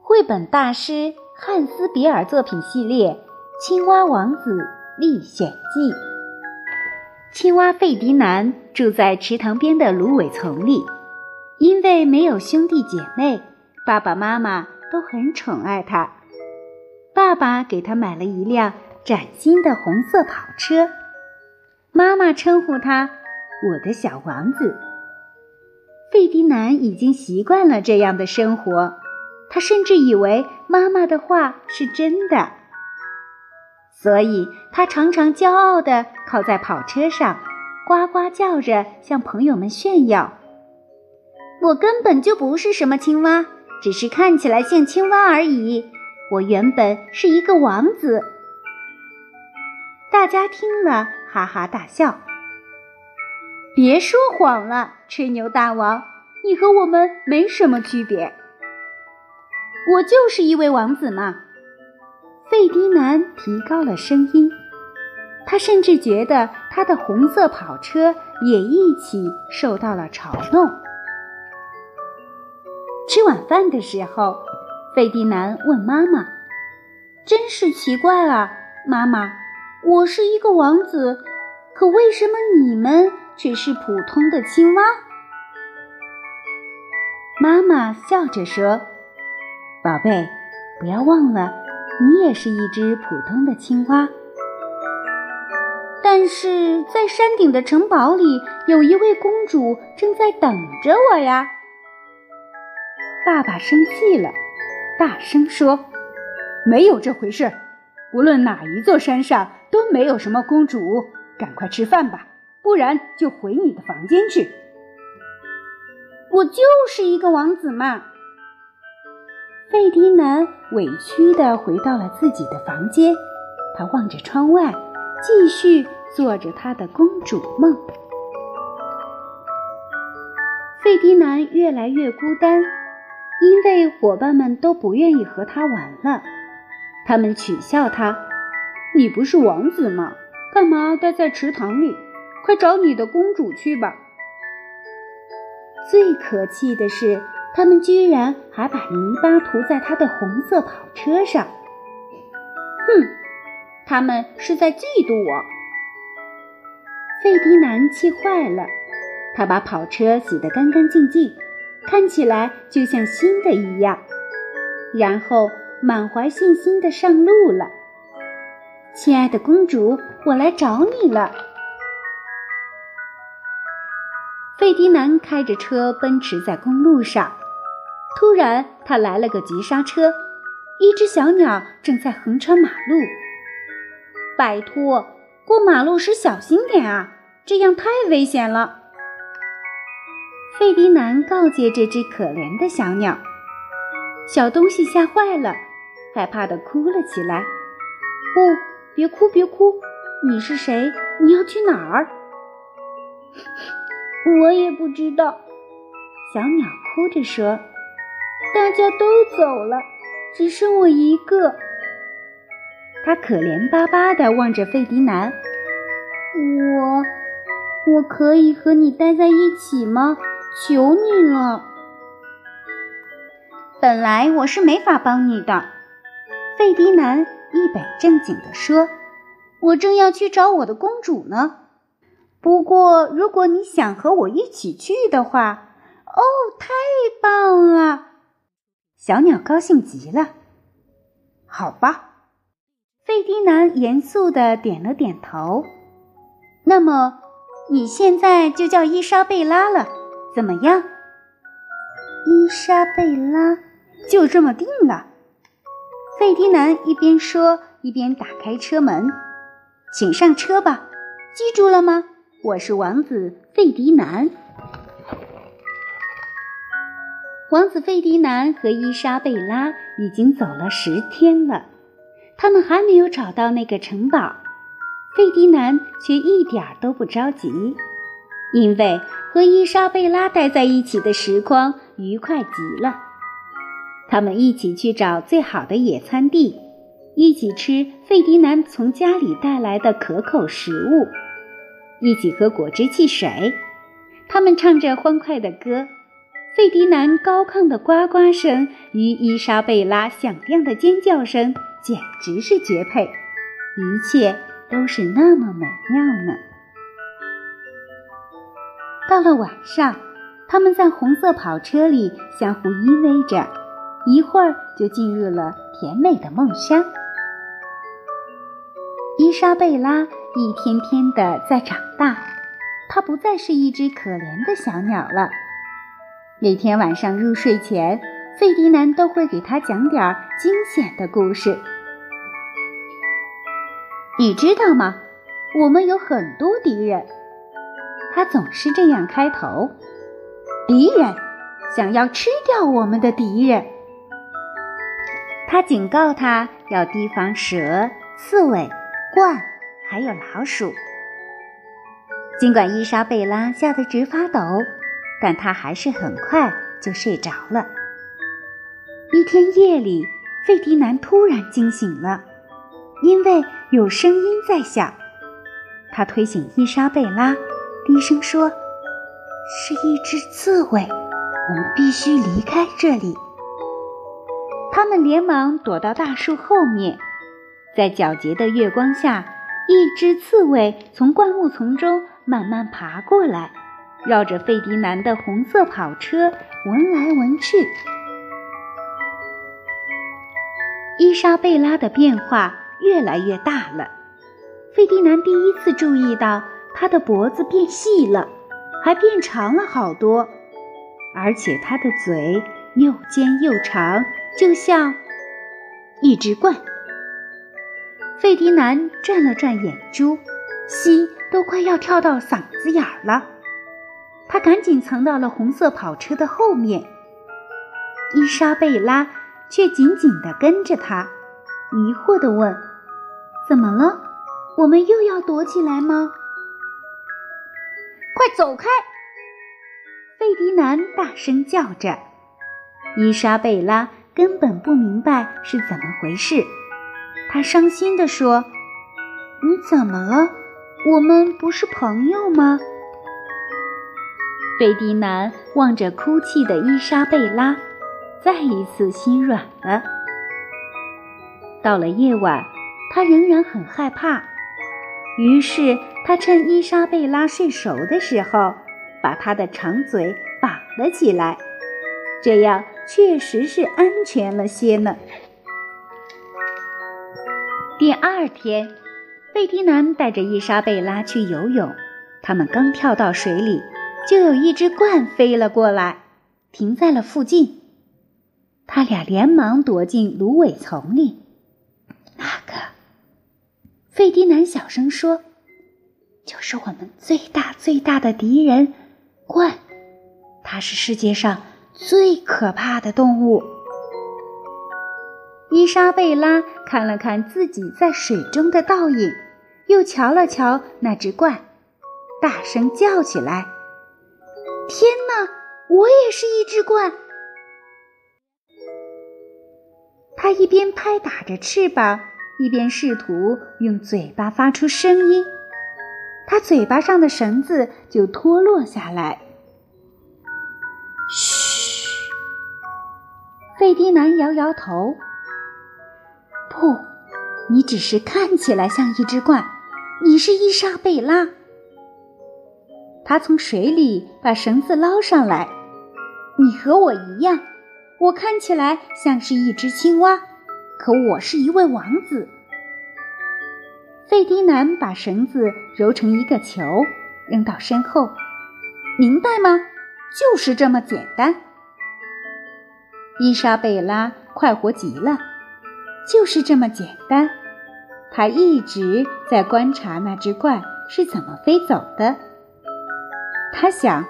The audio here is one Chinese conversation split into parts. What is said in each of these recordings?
绘本大师汉斯·比尔作品系列《青蛙王子历险记》。青蛙费迪南住在池塘边的芦苇丛里，因为没有兄弟姐妹，爸爸妈妈都很宠爱他。爸爸给他买了一辆崭新的红色跑车，妈妈称呼他“我的小王子”。费迪南已经习惯了这样的生活。他甚至以为妈妈的话是真的，所以他常常骄傲地靠在跑车上，呱呱叫着向朋友们炫耀：“我根本就不是什么青蛙，只是看起来像青蛙而已。我原本是一个王子。”大家听了哈哈大笑。别说谎了，吹牛大王，你和我们没什么区别。我就是一位王子嘛！费迪南提高了声音，他甚至觉得他的红色跑车也一起受到了嘲弄。吃晚饭的时候，费迪南问妈妈：“真是奇怪啊，妈妈，我是一个王子，可为什么你们却是普通的青蛙？”妈妈笑着说。宝贝，不要忘了，你也是一只普通的青蛙。但是在山顶的城堡里，有一位公主正在等着我呀！爸爸生气了，大声说：“没有这回事！无论哪一座山上没有什么公主。赶快吃饭吧，不然就回你的房间去。”我就是一个王子嘛！费迪南委屈地回到了自己的房间，他望着窗外，继续做着他的公主梦。费迪南越来越孤单，因为伙伴们都不愿意和他玩了，他们取笑他：“你不是王子吗？干嘛待在池塘里？快找你的公主去吧！”最可气的是。他们居然还把泥巴涂在他的红色跑车上。哼，他们是在嫉妒我。费迪南气坏了，他把跑车洗得干干净净，看起来就像新的一样，然后满怀信心地上路了。亲爱的公主，我来找你了。费迪南开着车奔驰在公路上。突然，他来了个急刹车，一只小鸟正在横穿马路。拜托，过马路时小心点啊，这样太危险了。费迪南告诫这只可怜的小鸟。小东西吓坏了，害怕的哭了起来。不，别哭，别哭，你是谁？你要去哪儿？我也不知道。小鸟哭着说。大家都走了，只剩我一个。他可怜巴巴地望着费迪南：“我，我可以和你待在一起吗？求你了。”本来我是没法帮你的，费迪南一本正经地说：“我正要去找我的公主呢。不过，如果你想和我一起去的话，哦，太棒了！”小鸟高兴极了。好吧，费迪南严肃的点了点头。那么，你现在就叫伊莎贝拉了，怎么样？伊莎贝拉，就这么定了。费迪南一边说，一边打开车门，请上车吧。记住了吗？我是王子费迪南。王子费迪南和伊莎贝拉已经走了十天了，他们还没有找到那个城堡。费迪南却一点都不着急，因为和伊莎贝拉待在一起的时光愉快极了。他们一起去找最好的野餐地，一起吃费迪南从家里带来的可口食物，一起喝果汁汽水。他们唱着欢快的歌，费迪南高亢的呱呱声与伊莎贝拉响亮的尖叫声简直是绝配，一切都是那么美妙呢。到了晚上，他们在红色跑车里相互依偎着，一会儿就进入了甜美的梦乡。伊莎贝拉一天天的在长大，她不再是一只可怜的小鸟了。每天晚上入睡前，费迪南都会给她讲点惊险的故事。你知道吗？我们有很多敌人。他总是这样开头：“敌人想要吃掉我们的敌人。”他警告他要提防蛇、刺猬、鹳，还有老鼠。尽管伊莎贝拉吓得直发抖，但她还是很快就睡着了。一天夜里，费迪南突然惊醒了，因为有声音在响。他推醒伊莎贝拉。低声说：“是一只刺猬，我们必须离开这里。”他们连忙躲到大树后面，在皎洁的月光下，一只刺猬从灌木丛中慢慢爬过来，绕着费迪南的红色跑车闻来闻去。伊莎贝拉的变化越来越大了，费迪南第一次注意到。它的脖子变细了，还变长了好多，而且它的嘴又尖又长，就像一只鹳。费迪南转了转眼珠，心都快要跳到嗓子眼儿了。他赶紧藏到了红色跑车的后面，伊莎贝拉却紧紧地跟着他，疑惑地问：“怎么了？我们又要躲起来吗？”快走开！费迪南大声叫着。伊莎贝拉根本不明白是怎么回事，他伤心地说：“你怎么了？我们不是朋友吗？”费迪南望着哭泣的伊莎贝拉，再一次心软了。到了夜晚，他仍然很害怕。于是他趁伊莎贝拉睡熟的时候，把她的长嘴绑了起来，这样确实是安全了些呢。第二天，费迪南带着伊莎贝拉去游泳，他们刚跳到水里，就有一只鹳飞了过来，停在了附近。他俩连忙躲进芦苇丛里。那个。费迪南小声说：“就是我们最大最大的敌人，鹳。它是世界上最可怕的动物。”伊莎贝拉看了看自己在水中的倒影，又瞧了瞧那只鹳，大声叫起来：“天哪！我也是一只鹳！”它一边拍打着翅膀。一边试图用嘴巴发出声音，他嘴巴上的绳子就脱落下来。费迪南摇摇头。不，你只是看起来像一只鹳，你是伊莎贝拉。他从水里把绳子捞上来。你和我一样，我看起来像是一只青蛙。可我是一位王子。费迪南把绳子揉成一个球，扔到身后，明白吗？就是这么简单。伊莎贝拉快活极了，就是这么简单。她一直在观察那只鹳是怎么飞走的。她想：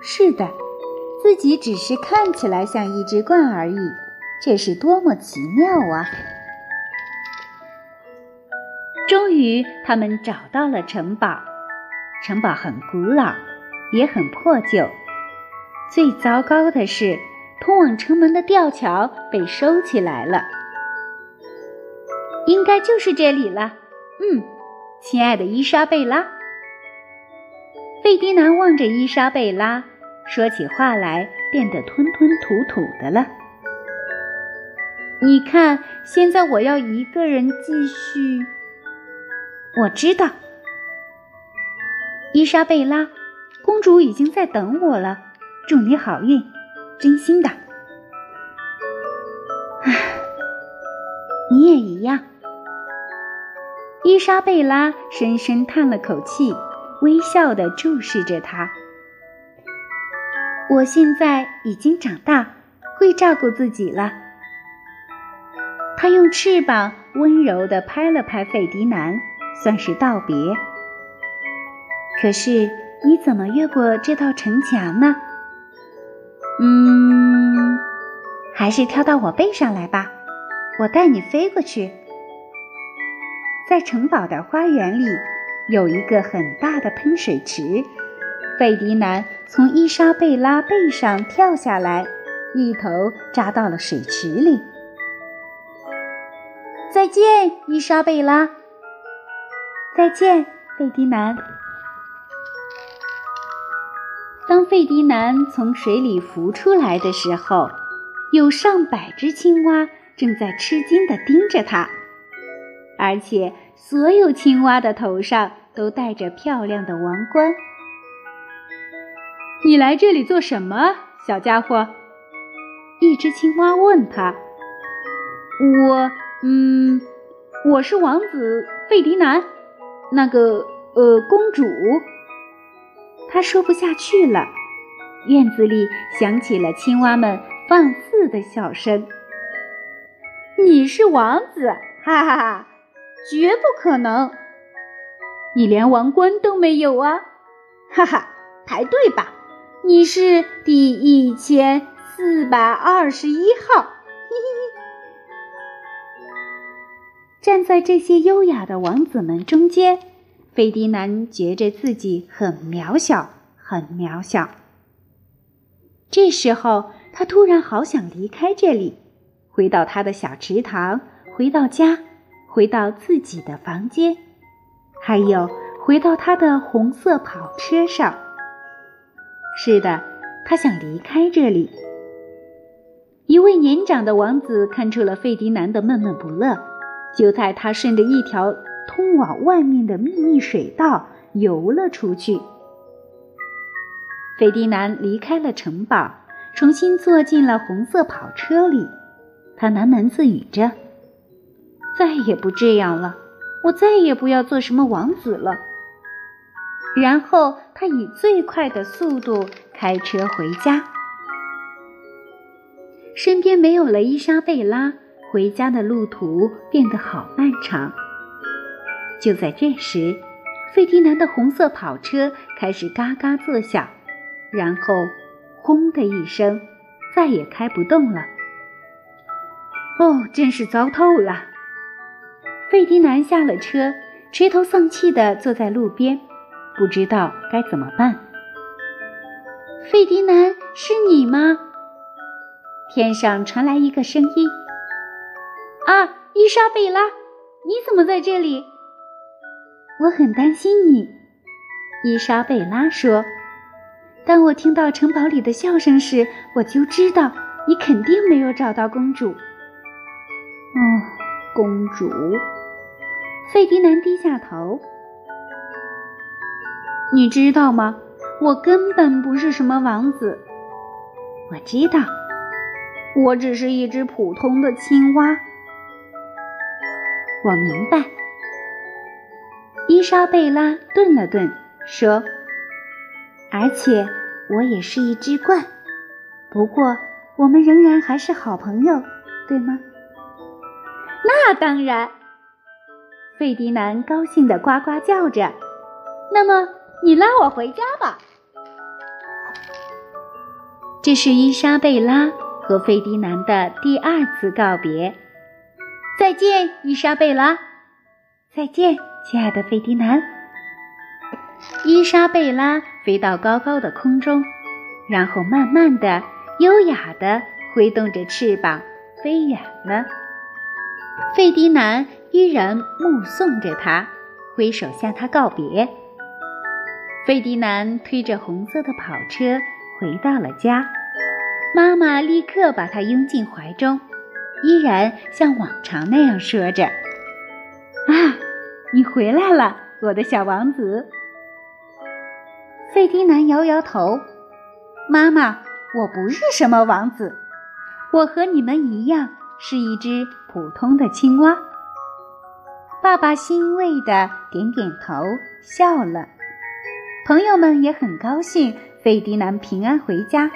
是的，自己只是看起来像一只鹳而已。这是多么奇妙啊！终于，他们找到了城堡。城堡很古老，也很破旧。最糟糕的是，通往城门的吊桥被收起来了。应该就是这里了。嗯，亲爱的伊莎贝拉，费迪南望着伊莎贝拉，说起话来变得吞吞吐吐的了。你看，现在我要一个人继续。我知道，伊莎贝拉，公主已经在等我了。祝你好运，真心的。唉，你也一样。伊莎贝拉深深叹了口气，微笑的注视着他。我现在已经长大，会照顾自己了。他用翅膀温柔的拍了拍费迪南，算是道别。可是你怎么越过这道城墙呢？嗯，还是跳到我背上来吧，我带你飞过去。在城堡的花园里，有一个很大的喷水池。费迪南从伊莎贝拉背上跳下来，一头扎到了水池里。再见，伊莎贝拉。再见，费迪南。当费迪南从水里浮出来的时候，有上百只青蛙正在吃惊地盯着他，而且所有青蛙的头上都戴着漂亮的王冠。你来这里做什么，小家伙？一只青蛙问他。我，嗯，我是王子费迪南，那个，呃，公主。他说不下去了，院子里响起了青蛙们放肆的笑声。你是王子，哈哈哈，绝不可能！你连王冠都没有啊，哈哈，排队吧，你是第一千四百二十一号。嘿嘿嘿，站在这些优雅的王子们中间。费迪南觉着自己很渺小，很渺小。这时候，他突然好想离开这里，回到他的小池塘，回到家，回到自己的房间，还有回到他的红色跑车上。是的，他想离开这里。一位年长的王子看出了费迪南的闷闷不乐，就在他顺着一条。通往外面的秘密水道游了出去。费迪南离开了城堡，重新坐进了红色跑车里。他喃喃自语着：“再也不这样了，我再也不要做什么王子了。”然后他以最快的速度开车回家。身边没有了伊莎贝拉，回家的路途变得好漫长。就在这时，费迪南的红色跑车开始嘎嘎作响，然后“轰”的一声，再也开不动了。哦，真是糟透了！费迪南下了车，垂头丧气地坐在路边，不知道该怎么办。费迪南，是你吗？天上传来一个声音：“啊，伊莎贝拉，你怎么在这里？”我很担心你，伊莎贝拉说。当我听到城堡里的笑声时，我就知道你肯定没有找到公主。哦，公主，费迪南低下头。你知道吗？我根本不是什么王子。我知道，我只是一只普通的青蛙。我明白。伊莎贝拉顿了顿，说：“而且我也是一只鹳，不过我们仍然还是好朋友，对吗？”那当然，费迪南高兴地呱呱叫着。那么，你拉我回家吧。这是伊莎贝拉和费迪南的第二次告别。再见，伊莎贝拉。再见。亲爱的费迪南，伊莎贝拉飞到高高的空中，然后慢慢的、优雅的挥动着翅膀飞远了。费迪南依然目送着他，挥手向他告别。费迪南推着红色的跑车回到了家，妈妈立刻把他拥进怀中，依然像往常那样说着：“，你回来了，我的小王子。”费迪南摇摇头：“妈妈，我不是什么王子，我和你们一样是一只普通的青蛙。”爸爸欣慰地点点头，笑了。朋友们也很高兴费迪南平安回家，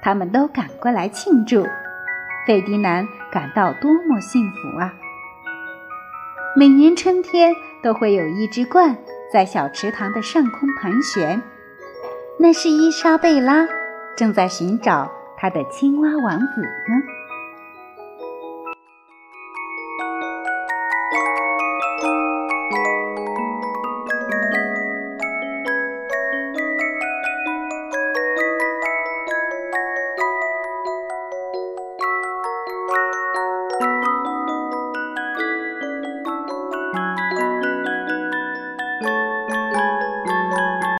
他们都赶过来庆祝。费迪南感到多么幸福啊！每年春天都会有一只鹳在小池塘的上空盘旋，那是伊莎贝拉，正在寻找她的青蛙王子呢。